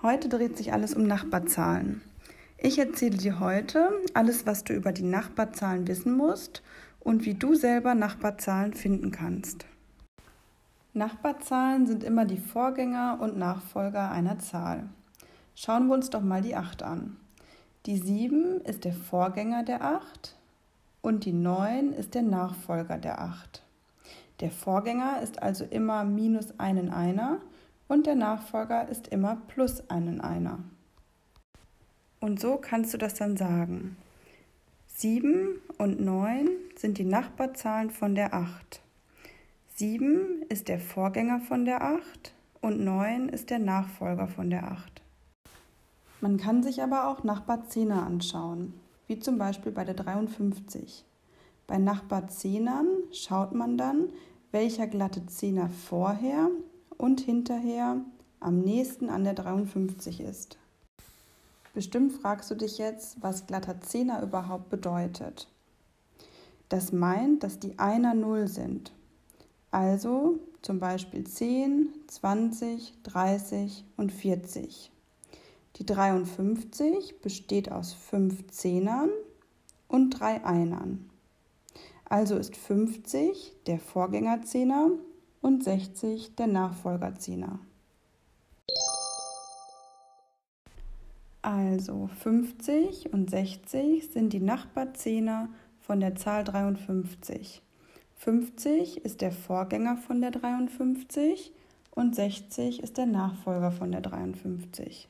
Heute dreht sich alles um Nachbarzahlen. Ich erzähle dir heute alles, was du über die Nachbarzahlen wissen musst und wie du selber Nachbarzahlen finden kannst. Nachbarzahlen sind immer die Vorgänger und Nachfolger einer Zahl. Schauen wir uns doch mal die 8 an. Die 7 ist der Vorgänger der 8 und die 9 ist der Nachfolger der 8. Der Vorgänger ist also immer minus einen Einer und der Nachfolger ist immer plus einen Einer. Und so kannst du das dann sagen. 7 und 9 sind die Nachbarzahlen von der 8. 7 ist der Vorgänger von der 8 und 9 ist der Nachfolger von der 8. Man kann sich aber auch Nachbarzehnern anschauen, wie zum Beispiel bei der 53. Bei Nachbarzehnern schaut man dann, welcher glatte Zehner vorher und hinterher am nächsten an der 53 ist. Bestimmt fragst du dich jetzt, was glatter Zehner überhaupt bedeutet. Das meint, dass die Einer Null sind. Also zum Beispiel 10, 20, 30 und 40. Die 53 besteht aus fünf Zehnern und drei Einern. Also ist 50 der Vorgängerzehner und 60 der Nachfolgerzehner. Also 50 und 60 sind die Nachbarzehner von der Zahl 53. 50 ist der Vorgänger von der 53 und 60 ist der Nachfolger von der 53.